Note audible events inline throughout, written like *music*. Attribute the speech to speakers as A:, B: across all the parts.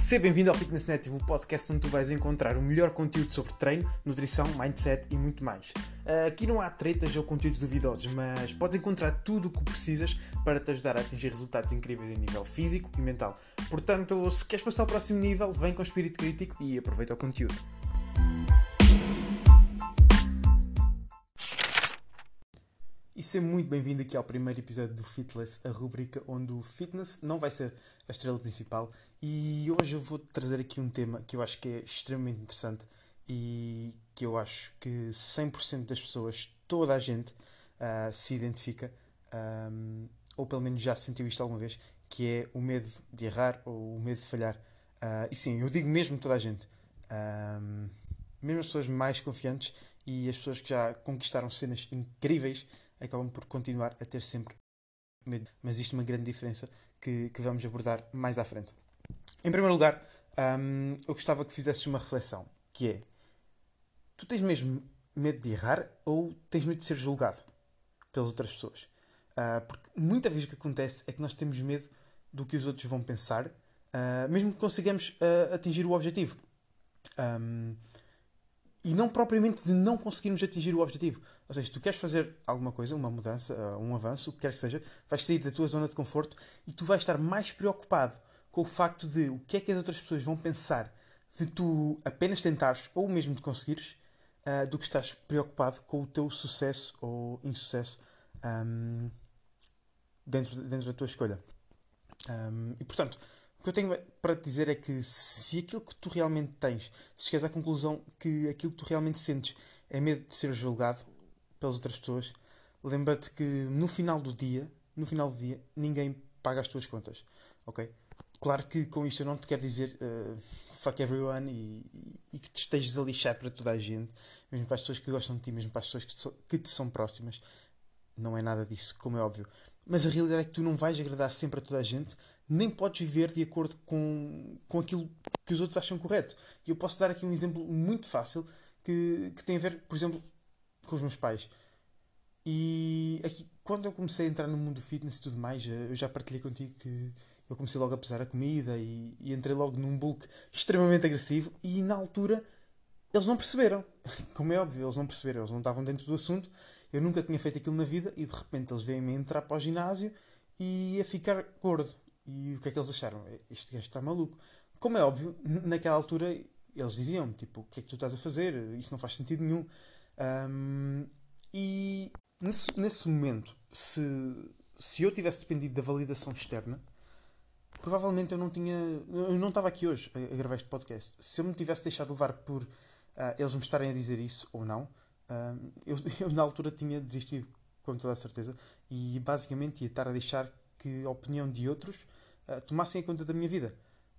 A: Seja bem-vindo ao Fitness Native, o podcast onde tu vais encontrar o melhor conteúdo sobre treino, nutrição, mindset e muito mais. Aqui não há tretas ou conteúdos duvidosos, mas podes encontrar tudo o que precisas para te ajudar a atingir resultados incríveis em nível físico e mental. Portanto, se queres passar ao próximo nível, vem com espírito crítico e aproveita o conteúdo. Seja muito bem-vindo aqui ao primeiro episódio do Fitless, a rubrica onde o fitness não vai ser a estrela principal. E hoje eu vou trazer aqui um tema que eu acho que é extremamente interessante e que eu acho que 100% das pessoas, toda a gente, uh, se identifica, um, ou pelo menos já sentiu isto alguma vez, que é o medo de errar ou o medo de falhar. Uh, e sim, eu digo mesmo toda a gente. Um, mesmo as pessoas mais confiantes e as pessoas que já conquistaram cenas incríveis acabam por continuar a ter sempre medo. Mas é uma grande diferença que, que vamos abordar mais à frente. Em primeiro lugar, um, eu gostava que fizesses uma reflexão, que é, tu tens mesmo medo de errar ou tens medo de ser julgado pelas outras pessoas? Uh, porque muita vez o que acontece é que nós temos medo do que os outros vão pensar, uh, mesmo que consigamos uh, atingir o objetivo. Um, e não propriamente de não conseguirmos atingir o objetivo. Ou seja, se tu queres fazer alguma coisa, uma mudança, uh, um avanço, o que quer que seja, vais sair da tua zona de conforto e tu vais estar mais preocupado com o facto de o que é que as outras pessoas vão pensar de tu apenas tentares ou mesmo de conseguires, uh, do que estás preocupado com o teu sucesso ou insucesso um, dentro, dentro da tua escolha. Um, e portanto, o que eu tenho para te dizer é que se aquilo que tu realmente tens, se chegas à conclusão que aquilo que tu realmente sentes é medo de ser julgado pelas outras pessoas, lembra-te que no final do dia, no final do dia, ninguém paga as tuas contas, ok? Claro que com isto eu não te quero dizer uh, fuck everyone e, e, que te estejas a lixar para toda a gente, mesmo para as pessoas que gostam de ti, mesmo para as pessoas que te, so, que te são próximas. Não é nada disso, como é óbvio. Mas a realidade é que tu não vais agradar sempre a toda a gente, nem podes viver de acordo com, com aquilo que os outros acham correto. E eu posso dar aqui um exemplo muito fácil que, que tem a ver, por exemplo, com os meus pais. E aqui, quando eu comecei a entrar no mundo do fitness e tudo mais, eu já partilhei contigo que eu comecei logo a pesar a comida e, e entrei logo num bulk extremamente agressivo e na altura eles não perceberam. *laughs* Como é óbvio, eles não perceberam, eles não estavam dentro do assunto. Eu nunca tinha feito aquilo na vida e de repente eles veem-me entrar para o ginásio e a ficar gordo. E o que é que eles acharam? Este gajo está maluco. Como é óbvio, naquela altura eles diziam tipo, o que é que tu estás a fazer? Isso não faz sentido nenhum. Um, e nesse, nesse momento, se, se eu tivesse dependido da validação externa, provavelmente eu não tinha. Eu não estava aqui hoje a, gravar este podcast. Se eu me tivesse deixado levar por uh, eles me estarem a dizer isso ou não, eu, *laughs* eu, na altura tinha desistido, com toda a certeza, e basicamente ia estar a deixar que a opinião de outros uh, tomassem em conta da minha vida.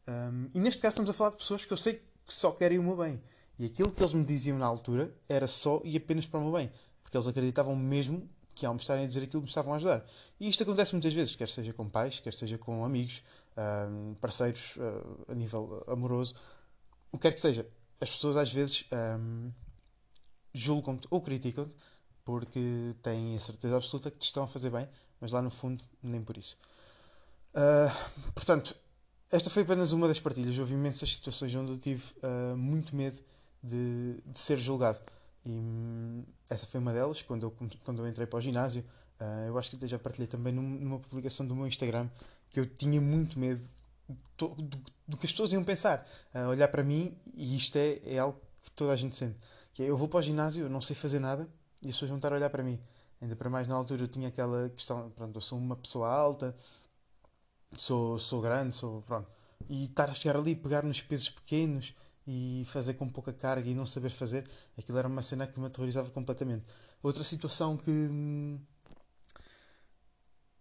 A: Um, e neste caso estamos a falar de pessoas que eu sei que só querem o meu bem. E aquilo que eles me diziam na altura era só e apenas para o meu bem. Porque eles acreditavam mesmo que ao me estarem a dizer aquilo me estavam a ajudar. E isto acontece muitas vezes, quer seja com pais, quer seja com amigos, um, parceiros uh, a nível amoroso, o que quer que seja. As pessoas às vezes um, julgam-te ou criticam-te porque têm a certeza absoluta que te estão a fazer bem, mas lá no fundo nem por isso. Uh, portanto, esta foi apenas uma das partilhas. Houve imensas situações onde eu tive uh, muito medo de, de, ser julgado. E hum, essa foi uma delas, quando eu, quando eu entrei para o ginásio. Uh, eu acho que até já partilhei também numa publicação do meu Instagram que eu tinha muito medo do, do, do que as pessoas iam pensar. Uh, olhar para mim, e isto é, é algo que toda a gente sente. Que é, eu vou para o ginásio, eu não sei fazer nada, e as pessoas vão estar a olhar para mim. Ainda para mais na altura eu tinha aquela questão, pronto, eu sou uma pessoa alta, sou, sou grande, sou, pronto. E estar a chegar ali, pegar nos pesos pequenos e fazer com pouca carga e não saber fazer, aquilo era uma cena que me aterrorizava completamente. Outra situação que hum,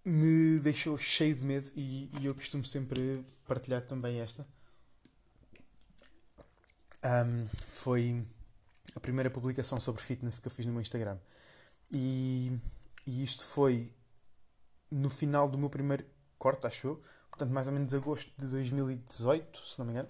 A: me deixou cheio de medo e, e eu costumo sempre partilhar também esta. Um, foi a primeira publicação sobre fitness que eu fiz no meu Instagram. E, e isto foi no final do meu primeiro corte, acho eu. Portanto, mais ou menos agosto de 2018, se não me engano.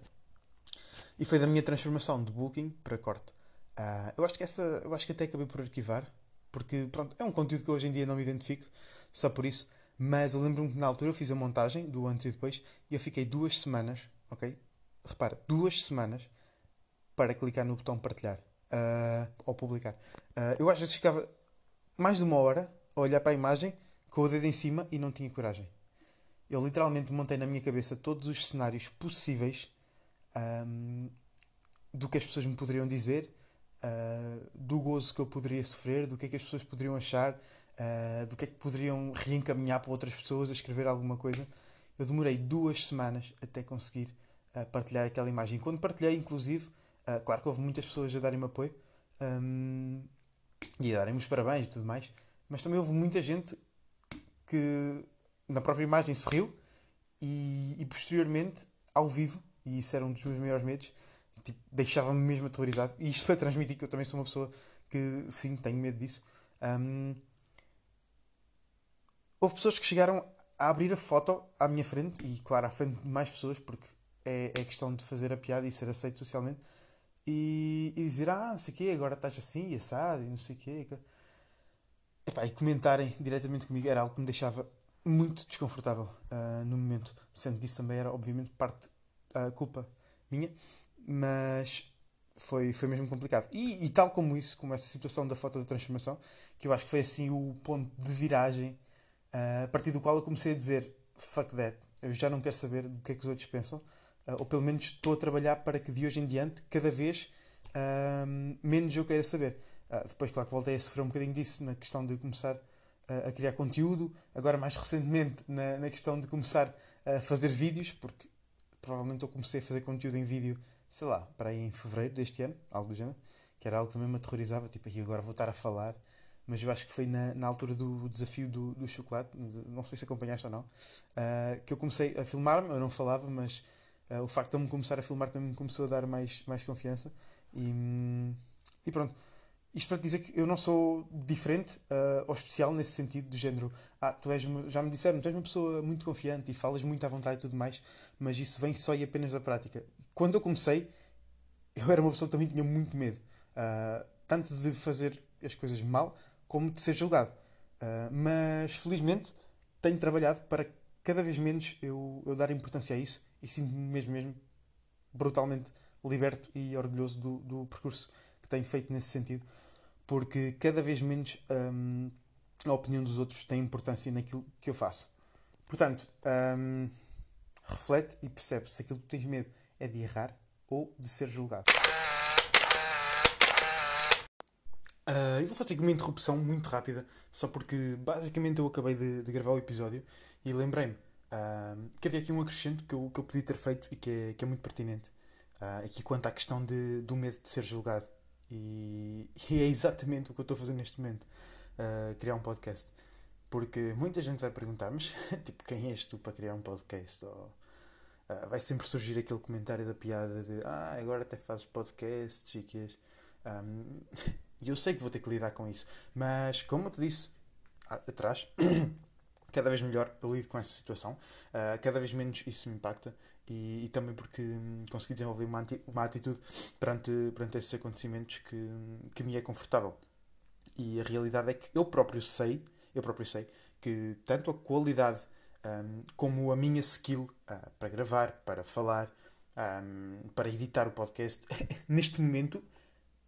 A: E foi da minha transformação de bulking para corte. Uh, eu acho que essa, eu acho que até acabei por arquivar, porque pronto, é um conteúdo que hoje em dia não me identifico, só por isso. Mas eu lembro-me que na altura eu fiz a montagem do antes e depois e eu fiquei duas semanas, ok? repara, duas semanas para clicar no botão partilhar uh, ou publicar. Uh, eu às vezes ficava mais de uma hora a olhar para a imagem com o dedo em cima e não tinha coragem. Eu literalmente montei na minha cabeça todos os cenários possíveis um, do que as pessoas me poderiam dizer, uh, do gozo que eu poderia sofrer, do que é que as pessoas poderiam achar, uh, do que é que poderiam reencaminhar para outras pessoas a escrever alguma coisa. Eu demorei duas semanas até conseguir uh, partilhar aquela imagem. Quando partilhei, inclusive, claro que houve muitas pessoas a darem-me apoio um, e a darem-me os parabéns e tudo mais, mas também houve muita gente que na própria imagem se riu e, e, posteriormente, ao vivo, e isso era um dos meus maiores medos, tipo, deixava-me mesmo aterrorizado. E isto para transmitir que eu também sou uma pessoa que, sim, tenho medo disso. Um, houve pessoas que chegaram a abrir a foto à minha frente, e claro, à frente de mais pessoas, porque é, é questão de fazer a piada e ser aceito socialmente, e, e dizer, ah, não sei o quê, agora estás assim, assado, e não sei o quê. Epá, e comentarem diretamente comigo era algo que me deixava muito desconfortável uh, no momento, sendo que isso também era, obviamente, parte uh, culpa minha, mas foi, foi mesmo complicado. E, e, tal como isso, como essa situação da foto da transformação, que eu acho que foi assim o ponto de viragem uh, a partir do qual eu comecei a dizer fuck that, eu já não quero saber do que é que os outros pensam, uh, ou pelo menos estou a trabalhar para que de hoje em diante, cada vez menos eu queira saber. depois, claro que voltei a sofrer um bocadinho disso na questão de começar a criar conteúdo, agora mais recentemente na, na questão de começar a fazer vídeos, porque provavelmente eu comecei a fazer conteúdo em vídeo, sei lá, para aí em fevereiro deste ano, algo do género, que era algo que também me aterrorizava, tipo, aqui agora vou estar a falar, mas eu acho que foi na, na altura do desafio do, do chocolate, não sei se acompanhaste ou não, uh, que eu comecei a filmar-me, eu não falava, mas uh, o facto de eu me começar a filmar também me começou a dar mais, mais confiança e, hum, e pronto. Isto para dizer que eu não sou diferente uh, ou especial nesse sentido, do género, ah, tu és, já me disseram, tu és uma pessoa muito confiante e falas muito à vontade e tudo mais, mas isso vem só e apenas da prática. Quando eu comecei, eu era uma pessoa que também tinha muito medo, uh, tanto de fazer as coisas mal, como de ser julgado. Uh, mas felizmente tenho trabalhado para cada vez menos eu, eu dar importância a isso e sinto-me mesmo, mesmo brutalmente liberto e orgulhoso do, do percurso tenho feito nesse sentido porque cada vez menos hum, a opinião dos outros tem importância naquilo que eu faço. Portanto, hum, reflete e percebe se aquilo que tens medo é de errar ou de ser julgado. Uh, eu vou fazer aqui uma interrupção muito rápida, só porque basicamente eu acabei de, de gravar o episódio e lembrei-me uh, que havia aqui um acrescento que eu, que eu podia ter feito e que é, que é muito pertinente. Uh, aqui quanto à questão de, do medo de ser julgado. E, e, é exatamente o que eu estou a fazer neste momento: uh, criar um podcast. Porque muita gente vai perguntar, mas *laughs* tipo, quem és tu para criar um podcast? Ou, uh, vai sempre surgir aquele comentário da piada de ah, agora até fazes podcast, chiques. Um, e *laughs* eu sei que vou ter que lidar com isso, mas como eu te disse atrás, *clears throat* cada vez melhor eu lido com essa situação, uh, cada vez menos isso me impacta e, e também porque hum, consegui desenvolver uma, uma atitude perante, perante esses acontecimentos que, que me é confortável. E a realidade é que eu próprio sei, eu próprio sei, que tanto a qualidade um, como a minha skill uh, para gravar, para falar, um, para editar o podcast, *laughs* neste momento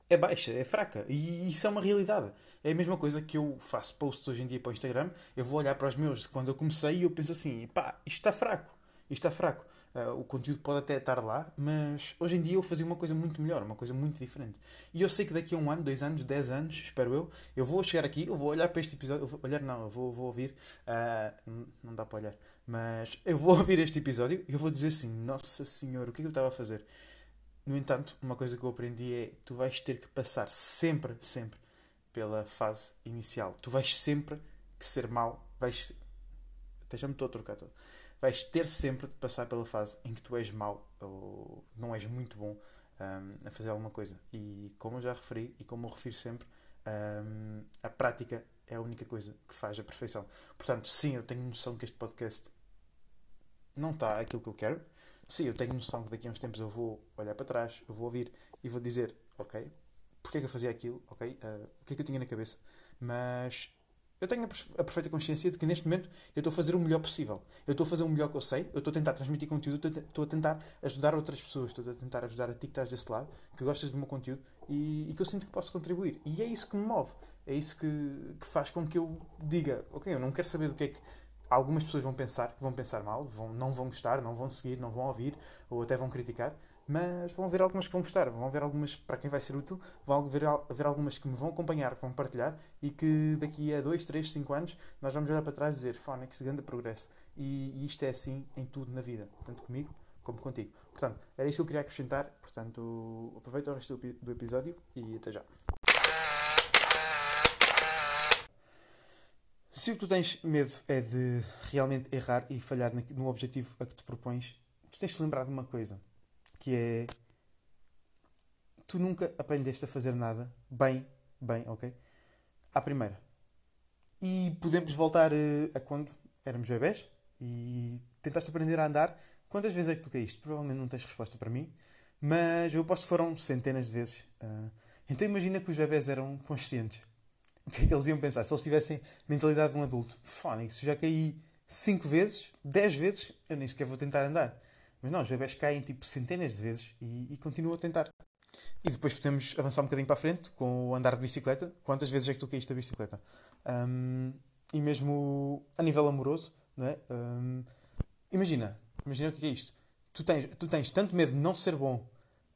A: é baixa, é fraca. E isso é uma realidade. É a mesma coisa que eu faço posts hoje em dia para o Instagram. Eu vou olhar para os meus quando eu comecei e eu penso assim: pá, isto está fraco. Isto está fraco. Uh, o conteúdo pode até estar lá, mas hoje em dia eu fazia uma coisa muito melhor, uma coisa muito diferente. E eu sei que daqui a um ano, dois anos, dez anos, espero eu, eu vou chegar aqui, eu vou olhar para este episódio, vou, olhar não, eu vou, vou ouvir, uh, não dá para olhar, mas eu vou *laughs* ouvir este episódio e eu vou dizer assim: Nossa Senhora, o que é que eu estava a fazer? No entanto, uma coisa que eu aprendi é: tu vais ter que passar sempre, sempre pela fase inicial. Tu vais sempre que ser mau, vais. Até já me estou a trocar todo vais ter sempre de passar pela fase em que tu és mau ou não és muito bom um, a fazer alguma coisa. E como eu já referi e como eu refiro sempre, um, a prática é a única coisa que faz a perfeição. Portanto, sim, eu tenho noção que este podcast não está aquilo que eu quero. Sim, eu tenho noção que daqui a uns tempos eu vou olhar para trás, eu vou ouvir e vou dizer, ok, porque é que eu fazia aquilo, ok, uh, o que é que eu tinha na cabeça, mas Eu tenho a perfeita consciência de que neste momento eu estou a fazer o melhor possível. Eu estou a fazer o melhor que eu sei, eu estou a tentar transmitir conteúdo, estou a tentar ajudar outras pessoas, estou a tentar ajudar a ti que estás desse lado, que gostas do meu conteúdo e, e que eu sinto que posso contribuir. E é isso que me move. É isso que, que faz com que eu diga, ok, eu não quero saber do que é que algumas pessoas vão pensar, vão pensar mal, vão, não vão gostar, não vão seguir, não vão ouvir, ou até vão criticar, mas vão haver algumas que vão gostar, vão haver algumas para quem vai ser útil, vão haver, haver algumas que me vão acompanhar, que vão partilhar e que daqui a 2, 3, 5 anos nós vamos olhar para trás e dizer Phonics, grande progresso. E, e isto é assim em tudo na vida, tanto comigo como contigo. Portanto, era isto que eu queria acrescentar. Portanto, aproveita o resto do episódio e até já. Se o que tu tens medo é de realmente errar e falhar no objetivo a que te propões, tu tens de lembrar de uma coisa que é tu nunca aprendeste a fazer nada bem, bem, ok? À primeira. E podemos voltar uh, a quando éramos bebés e tentaste aprender a andar. Quantas vezes é que tu caíste? Provavelmente não tens resposta para mim, mas eu aposto que foram centenas de vezes. Uh, então imagina que os bebés eram conscientes. O que é que eles iam pensar? Se eles tivessem mentalidade de um adulto, fónico, se já caí 5 vezes, 10 vezes, eu nem sequer vou tentar andar. Mas não, os bebés caem tipo centenas de vezes e, e continuam a tentar. E depois podemos avançar um bocadinho para a frente com o andar de bicicleta. Quantas vezes é que tu caíste da bicicleta? Um, e mesmo a nível amoroso, não é? Um, imagina, imagina o que é isto. Tu tens, tu tens tanto medo de não ser bom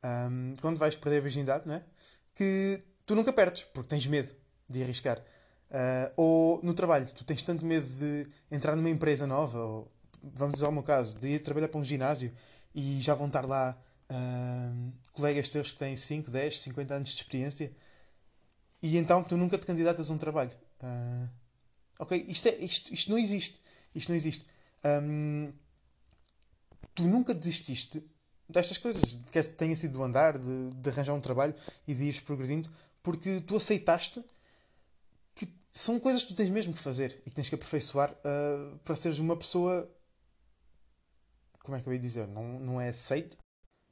A: um, quando vais perder a virgindade, não é? Que tu nunca perdes, porque tens medo de arriscar. Uh, ou no trabalho, tu tens tanto medo de entrar numa empresa nova, ou vamos dizer meu caso, de ir trabalhar para um ginásio e já vão estar lá uh, colegas teus que têm 5, 10, 50 anos de experiência e então tu nunca te candidatas a um trabalho. Uh, ok, isto, é, isto, isto não existe. Isto não existe. Um, tu nunca desististe destas coisas, quer tenha sido do andar, de, de arranjar um trabalho e de ires progredindo, porque tu aceitaste que são coisas que tu tens mesmo que fazer e que tens que aperfeiçoar uh, para seres uma pessoa como é que eu ia dizer? Não, não é aceite,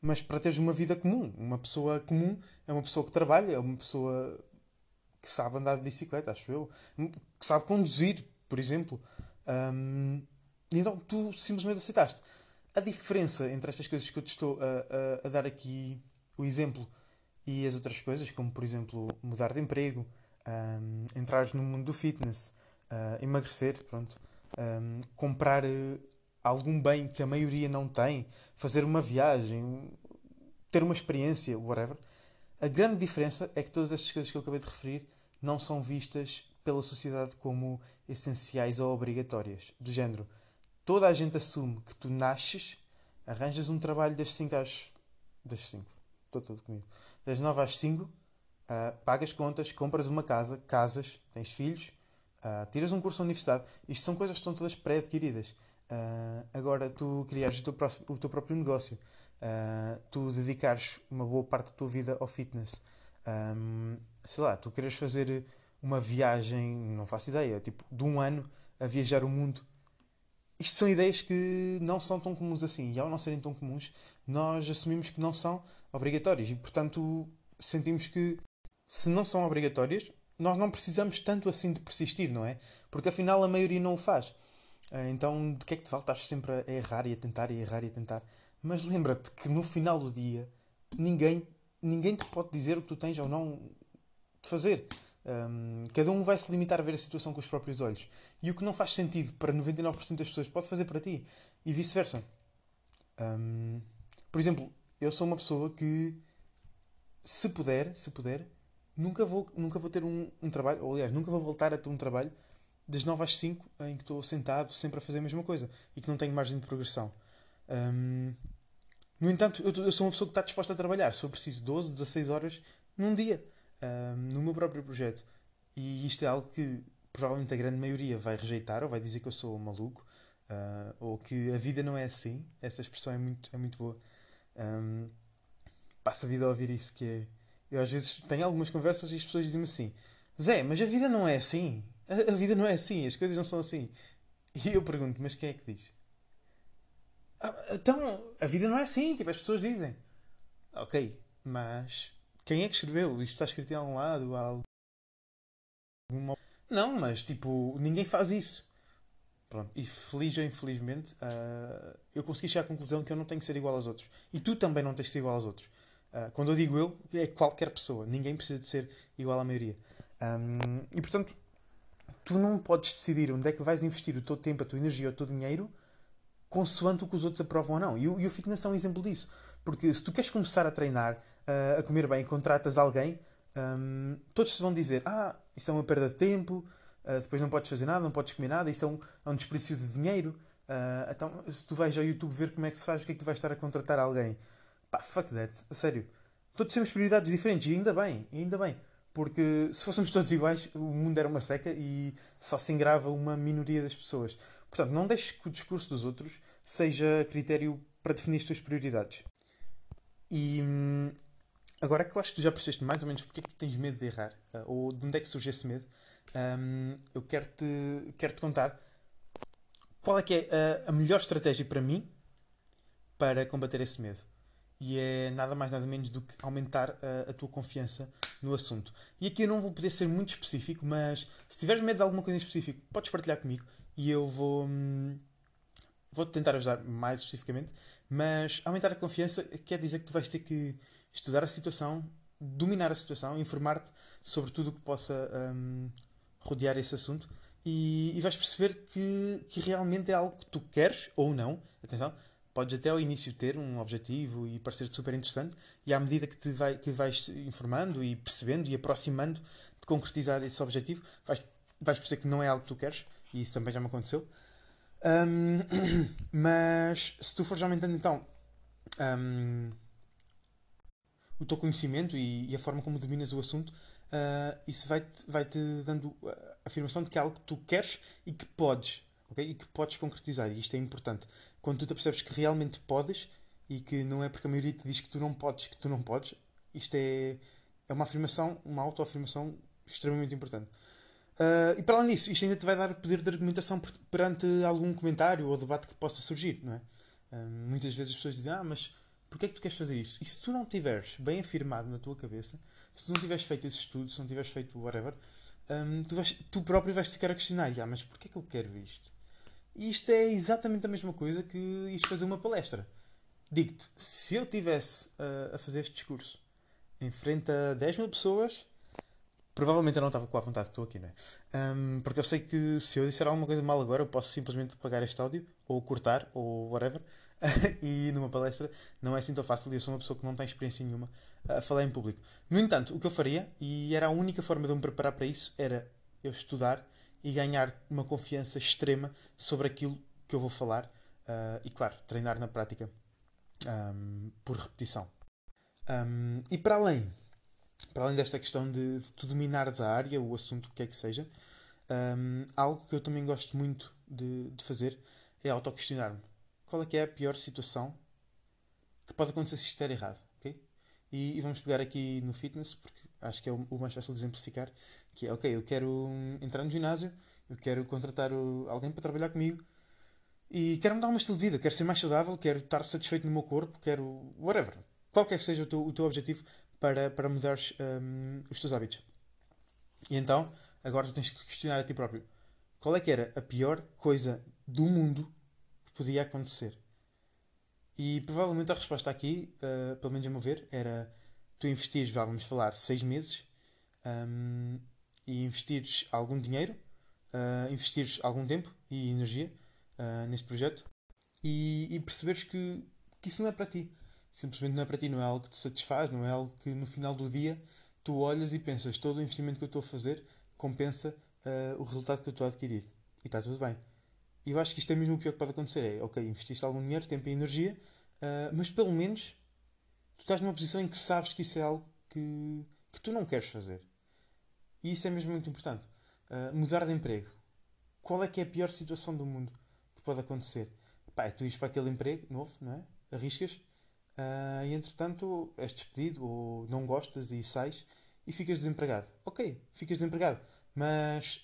A: mas para teres uma vida comum. Uma pessoa comum é uma pessoa que trabalha, é uma pessoa que sabe andar de bicicleta, acho eu, que sabe conduzir, por exemplo. Um, então tu simplesmente aceitaste. A diferença entre estas coisas que eu te estou a, a, a dar aqui, o exemplo, e as outras coisas, como por exemplo mudar de emprego, um, entrar no mundo do fitness, uh, emagrecer, pronto, um, comprar uh, algum bem que a maioria não tem, fazer uma viagem, ter uma experiência, whatever. A grande diferença é que todas estas coisas que eu acabei de referir não são vistas pela sociedade como essenciais ou obrigatórias. Do género, toda a gente assume que tu nasces, arranjas um trabalho das 5 às. das 5. Estou todo comigo. Das 9 às 5, uh, ah, pagas contas, compras uma casa, casas, tens filhos, uh, tiras um curso na universidade. Isto são coisas que estão todas pré-adquiridas. Uh, agora, tu criares o teu, próximo, o teu próprio negócio, uh, tu dedicares uma boa parte da tua vida ao fitness, um, sei lá, tu queres fazer uma viagem, não faço ideia, tipo, de um ano a viajar o mundo. Isto são ideias que não são tão comuns assim. E ao não serem tão comuns, nós assumimos que não são obrigatórias. E, portanto, sentimos que, se não são obrigatórias, nós não precisamos tanto assim de persistir, não é? Porque afinal a maioria não o faz. Ah, então, de que é que te vale? Estás sempre a errar e a tentar e a errar e a tentar. Mas lembra-te que no final do dia, ninguém, ninguém te pode dizer o que tu tens ou não de fazer. Um, cada um vai se limitar a ver a situação com os próprios olhos. E o que não faz sentido para 99% das pessoas pode fazer para ti. E vice-versa. Um, por exemplo, eu sou uma pessoa que, se puder, se puder, nunca vou, nunca vou ter um, um trabalho, ou aliás, nunca vou voltar a ter um trabalho das 9 às 5 em que estou sentado sempre a fazer a mesma coisa e que não tenho margem de progressão. Um, no entanto, eu, eu, sou uma pessoa que está disposta a trabalhar. Se eu preciso 12, 16 horas num dia, um, no meu próprio projeto. E isto é algo que provavelmente a grande maioria vai rejeitar ou vai dizer que eu sou maluco uh, ou que a vida não é assim. Essa expressão é muito, é muito boa. Um, a vida a ouvir isso, que é... Eu às vezes tenho algumas conversas e as pessoas dizem-me assim Zé, mas a vida não é assim. A, a, vida não é assim, as coisas não são assim. E eu pergunto, mas quem é que diz? Ah, então, a vida não é assim, tipo, as pessoas dizem. Ok, mas quem é que escreveu? Isto está escrito em algum lado? Algum... Não, mas tipo, ninguém faz isso. Pronto. E feliz ou infelizmente, uh, eu consegui chegar à conclusão que eu não tenho que ser igual aos outros. E tu também não tens que ser igual aos outros. Uh, quando eu digo eu, é qualquer pessoa. Ninguém precisa de ser igual à maioria. Um, e portanto, tu não podes decidir onde é que vais investir o teu tempo, a tua energia, o teu dinheiro, consoante o que os outros aprovam ou não. E o, e o fitness é um exemplo disso. Porque se tu queres começar a treinar, uh, a comer bem, contratas alguém, um, todos te vão dizer: Ah, isso é uma perda de tempo, uh, depois não podes fazer nada, não podes comer nada, isso é um, é um desperdício de dinheiro. Uh, então, se tu vais ao YouTube ver como é que se faz, o que é que tu vais estar a contratar alguém? Pá, fuck that, a sério. Todos temos prioridades diferentes e ainda bem, ainda bem. Porque se fôssemos todos iguais, o mundo era uma seca e só se engrava uma minoria das pessoas. Portanto, não deixes que o discurso dos outros seja critério para definir as tuas prioridades. E hum, agora que eu acho que tu já percebeste mais ou menos porque é que tens medo de errar, uh, ou de onde é que surge esse medo, um, eu quero-te quero -te contar qual é que é a, a melhor estratégia para mim para combater esse medo e é nada mais nada menos do que aumentar a, a, tua confiança no assunto. E aqui eu não vou poder ser muito específico, mas se tiveres medo de alguma coisa em específico, podes partilhar comigo e eu vou hum, vou tentar ajudar mais especificamente. Mas aumentar a confiança quer dizer que tu vais ter que estudar a situação, dominar a situação, informar-te sobre tudo o que possa hum, rodear esse assunto e, e vais perceber que, que realmente é algo que tu queres ou não. Atenção, podes até ao início ter um objetivo e parecer-te super interessante, e à medida que, te vai, que vais informando e percebendo e aproximando de concretizar esse objetivo, vais, vais perceber que não é algo que tu queres, e isso também já me aconteceu. Um, *coughs* mas se tu fores aumentando então um, o teu conhecimento e, e, a forma como dominas o assunto, uh, isso vai-te vai -te dando a afirmação de que é algo que tu queres e que podes, okay? e que podes concretizar, e isto é importante quando tu te percebes que realmente podes e que não é porque a maioria te diz que tu não podes, que tu não podes, isto é, é uma afirmação, uma autoafirmação extremamente importante. Uh, e para além disso, isto ainda te vai dar poder de argumentação perante algum comentário ou debate que possa surgir, não é? Uh, muitas vezes as pessoas dizem, ah, mas porquê é que tu queres fazer isso? E se tu não tiveres bem afirmado na tua cabeça, se tu não tiveres feito esse estudo, se não tiveres feito whatever, um, tu, vais, tu próprio vais ficar a questionar, ah, mas porquê é que eu quero isto? E isto é exatamente a mesma coisa que isto fazer uma palestra. Digo-te, se eu tivesse uh, a fazer este discurso em frente a 10 mil pessoas, provavelmente eu não estava com a vontade que estou aqui, não é? Um, porque eu sei que se eu disser alguma coisa mal agora, eu posso simplesmente apagar este áudio, ou cortar, ou whatever. *laughs* e numa palestra não é assim tão fácil e eu sou uma pessoa que não tem experiência nenhuma a falar em público. No entanto, o que eu faria, e era a única forma de eu me preparar para isso, era eu estudar e ganhar uma confiança extrema sobre aquilo que eu vou falar uh, e, claro, treinar na prática um, por repetição. Um, e para além, para além desta questão de, de tu dominares a área, o assunto que quer que seja, um, algo que eu também gosto muito de, de fazer é auto-questionar-me. Qual é que é a pior situação que pode acontecer se estiver errado? Okay? E, e, vamos pegar aqui no fitness, porque acho que é o, o mais fácil de exemplificar, que é, ok, eu quero entrar no ginásio, eu quero contratar alguém para trabalhar comigo e quero mudar o meu estilo de vida, quero ser mais saudável, quero estar satisfeito no meu corpo, quero whatever. Qualquer que seja o teu, o teu objetivo para, para mudares um, os teus hábitos. E então, agora tu tens que questionar a ti próprio. Qual é que era a pior coisa do mundo que podia acontecer? E provavelmente a resposta aqui, uh, pelo menos a meu ver, era tu investires, vamos falar, seis meses um, e investires algum dinheiro, uh, investires algum tempo e energia uh, neste projeto e, e perceberes que, que isso não é para ti. Simplesmente não é para ti, não é algo que te satisfaz, não é algo que no final do dia tu olhas e pensas todo o investimento que eu estou a fazer compensa uh, o resultado que eu estou a adquirir. E está tudo bem. E eu acho que isto é mesmo o pior que pode acontecer. É, ok, investiste algum dinheiro, tempo e energia, uh, mas pelo menos tu estás numa posição em que sabes que isso é algo que, que tu não queres fazer. E isso é mesmo muito importante. Uh, mudar de emprego. Qual é que é a pior situação do mundo que pode acontecer? Pá, é tu ires para aquele emprego novo, não é? Arriscas uh, e entretanto és despedido ou não gostas e sais e ficas desempregado. Ok, ficas desempregado, mas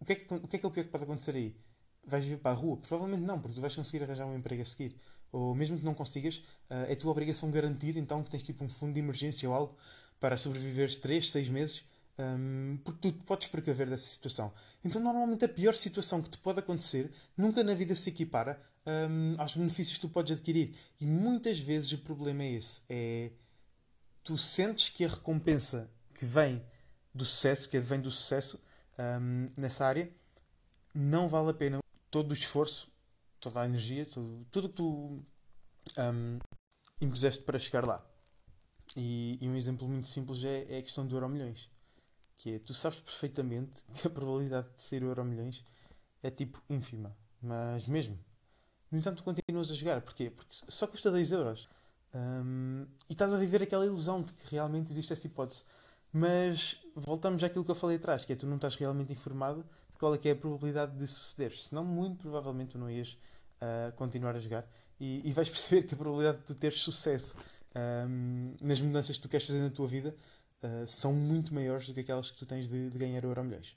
A: o que, é que, o que é que é o pior que pode acontecer aí? Vais vir para a rua? Provavelmente não, porque tu vais conseguir arranjar um emprego a seguir. Ou mesmo que não consigas, uh, é tua obrigação garantir então que tens tipo um fundo de emergência ou algo para sobreviveres 3, 6 meses Um, porque tu podes precaver dessa situação. Então, normalmente, a pior situação que te pode acontecer nunca na vida se equipara um, aos benefícios que tu podes adquirir. E muitas vezes o problema é esse: é tu sentes que a recompensa que vem do sucesso, que vem do sucesso um, nessa área, não vale a pena todo o esforço, toda a energia, tudo, tudo que tu um, impuseste para chegar lá. E, e, um exemplo muito simples é, é a questão do Euro Milhões que é, tu sabes perfeitamente *laughs* que a probabilidade de sair o Euro Milhões é tipo ínfima, mas mesmo. No entanto, continuas a jogar, porquê? Porque só custa 10 euros. Um, e estás a viver aquela ilusão de que realmente existe essa hipótese. Mas voltamos àquilo que eu falei atrás, que é tu não estás realmente informado de qual é que é a probabilidade de suceder. Senão, muito provavelmente, tu não ias uh, continuar a jogar e, e, vais *laughs* perceber que a probabilidade de tu teres sucesso um, nas mudanças que tu queres fazer na tua vida uh, são muito maiores do que aquelas que tu tens de, de ganhar o Euro Milhões.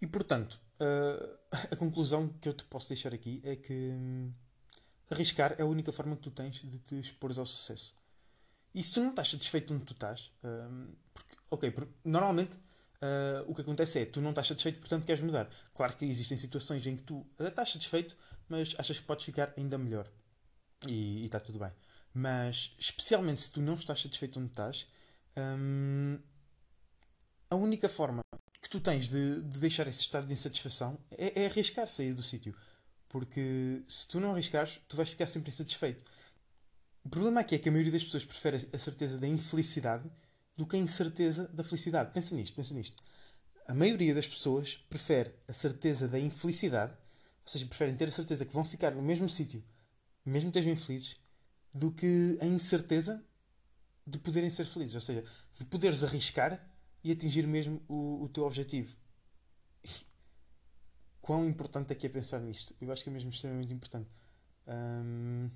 A: E portanto, uh, *laughs* a conclusão que eu te posso deixar aqui é que hum, arriscar é a única forma que tu tens de te expor ao sucesso. E se tu não estás satisfeito onde tu estás, um, porque, ok, porque normalmente Uh, o que acontece é tu não estás satisfeito, portanto queres mudar. Claro que existem situações em que tu estás satisfeito, mas achas que podes ficar ainda melhor. E está tudo bem. Mas, especialmente se tu não estás satisfeito onde estás, A única forma que tu tens de, de deixar esse estado de insatisfação é, é arriscar sair do sítio. Porque se tu não arriscares, tu vais ficar sempre insatisfeito. O problema aqui é que a maioria das pessoas prefere a certeza da infelicidade do que a incerteza da felicidade. Pensa nisto, pensa nisto. A maioria das pessoas prefere a certeza da infelicidade, ou seja, preferem ter a certeza que vão ficar no mesmo sítio, mesmo que estejam infelizes, do que a incerteza de poderem ser felizes, ou seja, de poderes arriscar e atingir mesmo o, o teu objetivo. Quão importante é que é pensar nisto? Eu acho que é mesmo extremamente importante. Um,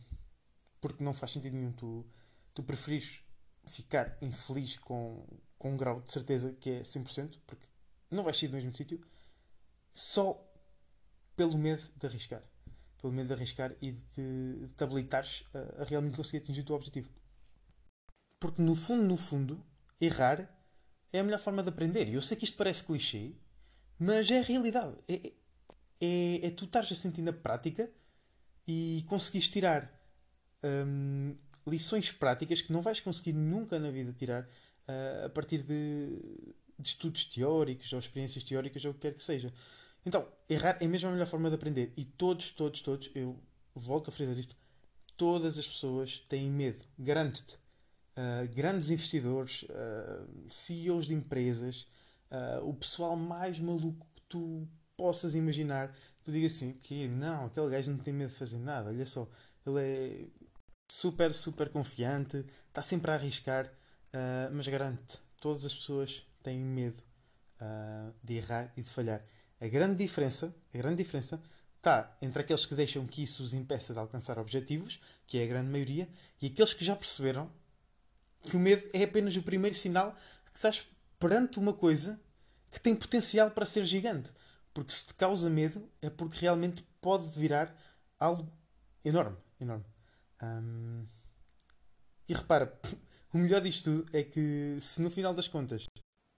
A: porque não faz sentido nenhum tu, tu preferires ficar infeliz com, com um grau de certeza que é 100%, porque não vais sair do mesmo sítio, só pelo medo de arriscar. Pelo medo de arriscar e de te, habilitares a, a realmente conseguir atingir o teu objetivo. Porque no fundo, no fundo, errar é a melhor forma de aprender. E eu sei que isto parece clichê, mas é a realidade. É, é, é tu estares a sentir na prática e conseguires tirar hum, lições práticas que não vais conseguir nunca na vida tirar uh, a partir de, de, estudos teóricos ou experiências teóricas ou o que quer que seja. Então, errar é mesmo a melhor forma de aprender. E todos, todos, todos, eu volto a frisar isto, todas as pessoas têm medo. Garanto-te uh, grandes investidores, uh, CEOs de empresas, uh, o pessoal mais maluco que tu possas imaginar, tu digas assim, que não, aquele gajo não tem medo de fazer nada, olha só, ele é super, super confiante, está sempre a arriscar, mas garante todas as pessoas têm medo de errar e de falhar. A grande diferença, a grande diferença está entre aqueles que deixam que isso os impeça de alcançar objetivos, que é a grande maioria, e aqueles que já perceberam que o medo é apenas o primeiro sinal que estás perante uma coisa que tem potencial para ser gigante. Porque se te causa medo é porque realmente pode virar algo enorme. enorme. E repara, *laughs* o melhor disto tudo é que se no final das contas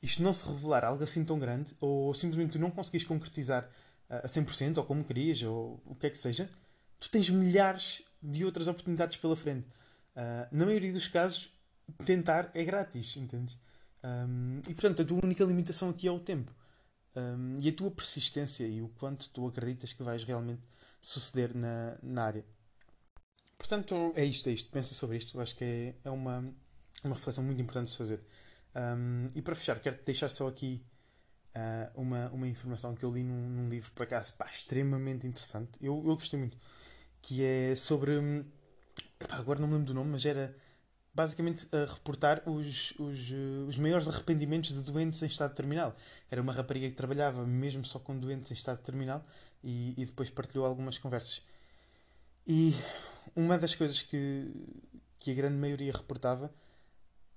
A: isto não se revelar algo assim tão grande, ou simplesmente tu não conseguires concretizar a 100%, ou como querias, ou o que é que seja, tu tens milhares de outras oportunidades pela frente. Uh, na maioria dos casos, tentar é grátis, entendes? Um, e portanto, a tua única limitação aqui é o tempo. Um, e a tua persistência e o quanto tu acreditas que vais realmente suceder na, na área. Portanto, é isto, é isto. Pensa sobre isto. Acho que é, é uma, uma reflexão muito importante de se fazer. Um, e para fechar, quero-te deixar só aqui uh, uma, uma informação que eu li num, num livro, por acaso, pá, extremamente interessante. Eu, eu gostei muito. Que é sobre. Epá, agora não me lembro do nome, mas era basicamente a reportar os, os, eh, os maiores arrependimentos de doentes em estado terminal. Era uma rapariga que trabalhava mesmo só com doentes em estado terminal e, e depois partilhou algumas conversas. E uma das coisas que, que a grande maioria reportava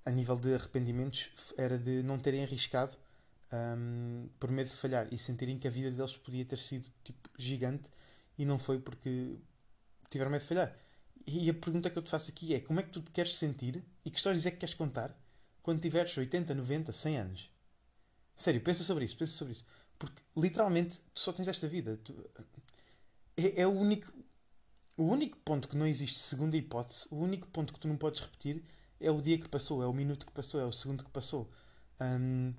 A: a nível de arrependimentos era de não terem arriscado um, por medo de falhar e sentirem que a vida deles podia ter sido tipo, gigante e não foi porque tiveram medo de falhar. E a pergunta que eu te faço aqui é: como é que tu te queres sentir e que histórias é que queres contar quando tiveres 80, 90, 100 anos? Sério, pensa sobre isso, pensa sobre isso. Porque literalmente tu só tens esta vida. Tu... É, é, o único. O único ponto que não existe segunda hipótese, o único ponto que tu não podes repetir é o dia que passou, é o minuto que passou, é o segundo que passou. Hum,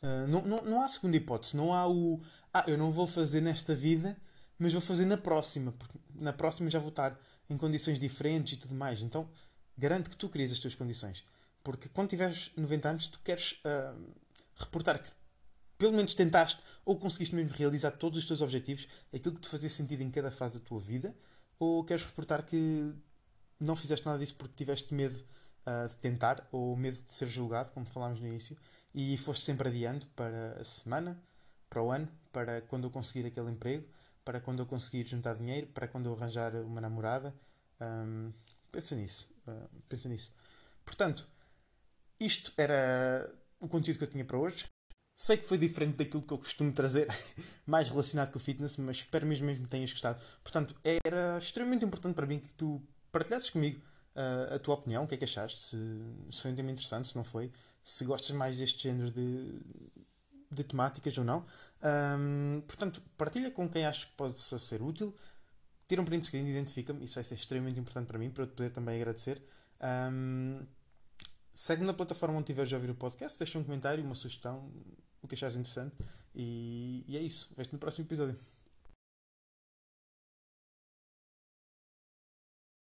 A: uh, não, não, não há segunda hipótese, não há o. Ah, eu não vou fazer nesta vida, mas vou fazer na próxima, porque na próxima já vou estar em condições diferentes e tudo mais. Então, garanto que tu crias as tuas condições. Porque quando tiveres 90 anos, tu queres uh, reportar que pelo menos tentaste ou conseguiste mesmo realizar todos os teus objetivos, aquilo que te fazia sentido em cada fase da tua vida, ou queres reportar que não fizeste nada disso porque tiveste medo uh, de tentar ou medo de ser julgado, como falámos no início, e foste sempre adiando para a semana, para o ano, para quando eu conseguir aquele emprego, para quando eu conseguir juntar dinheiro, para quando eu arranjar uma namorada. Um, pensa nisso. Uh, pensa nisso. Portanto, isto era o conteúdo que eu tinha para hoje. Sei que foi diferente daquilo que eu costumo trazer, *laughs* mais relacionado com o fitness, mas espero mesmo, mesmo que tenhas gostado. Portanto, era extremamente importante para mim que tu partilhasses comigo uh, a tua opinião, o que é que achaste, se, se foi um tema interessante, se não foi, se gostas mais deste género de, de temáticas ou não. Um, portanto, partilha com quem achas que pode ser útil. Tira um print screen, identifica-me, isso vai ser extremamente importante para mim, para eu te poder também agradecer. Um, Segue-me na plataforma onde estiveres a ouvir o podcast, deixa um comentário, uma sugestão, o que achares interessante. E, e é isso. Vejo-te no próximo episódio.